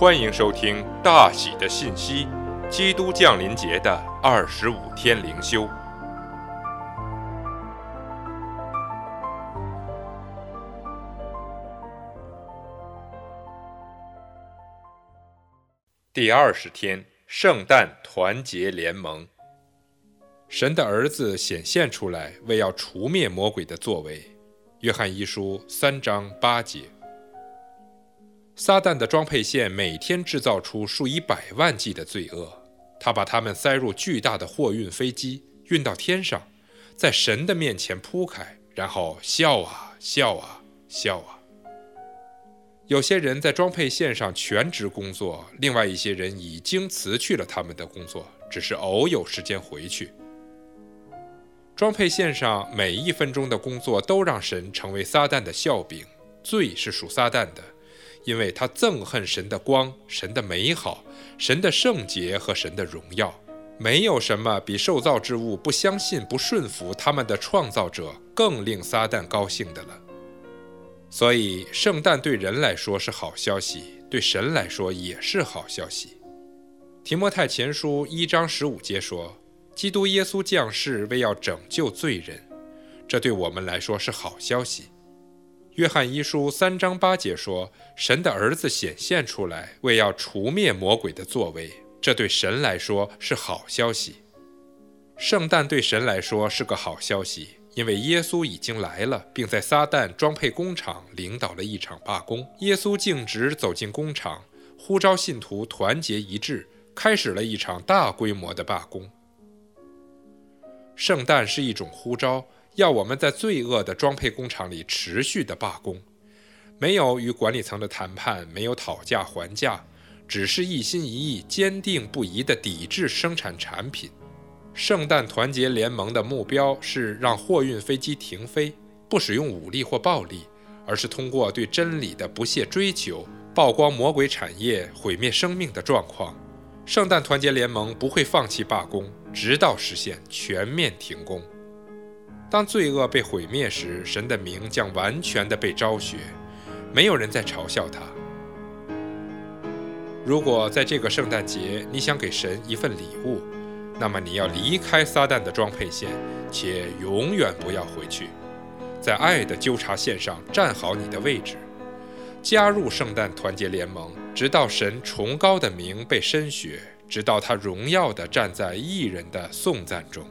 欢迎收听大喜的信息——基督降临节的二十五天灵修。第二十天，圣诞团结联盟。神的儿子显现出来，为要除灭魔鬼的作为。约翰一书三章八节。撒旦的装配线每天制造出数以百万计的罪恶，他把它们塞入巨大的货运飞机，运到天上，在神的面前铺开，然后笑啊笑啊笑啊。有些人在装配线上全职工作，另外一些人已经辞去了他们的工作，只是偶有时间回去。装配线上每一分钟的工作都让神成为撒旦的笑柄，罪是属撒旦的。因为他憎恨神的光、神的美好、神的圣洁和神的荣耀，没有什么比受造之物不相信、不顺服他们的创造者更令撒旦高兴的了。所以，圣诞对人来说是好消息，对神来说也是好消息。提摩太前书一章十五节说：“基督耶稣降世为要拯救罪人，这对我们来说是好消息。”约翰一书三章八节说：“神的儿子显现出来，为要除灭魔鬼的作为。”这对神来说是好消息。圣诞对神来说是个好消息，因为耶稣已经来了，并在撒旦装配工厂领导了一场罢工。耶稣径直走进工厂，呼召信徒团结一致，开始了一场大规模的罢工。圣诞是一种呼召。要我们在罪恶的装配工厂里持续的罢工，没有与管理层的谈判，没有讨价还价，只是一心一意、坚定不移地抵制生产产品。圣诞团结联盟的目标是让货运飞机停飞，不使用武力或暴力，而是通过对真理的不懈追求，曝光魔鬼产业毁灭生命的状况。圣诞团结联盟不会放弃罢工，直到实现全面停工。当罪恶被毁灭时，神的名将完全的被昭雪，没有人在嘲笑他。如果在这个圣诞节你想给神一份礼物，那么你要离开撒旦的装配线，且永远不要回去，在爱的纠察线上站好你的位置，加入圣诞团结联盟，直到神崇高的名被深雪，直到他荣耀的站在艺人的颂赞中。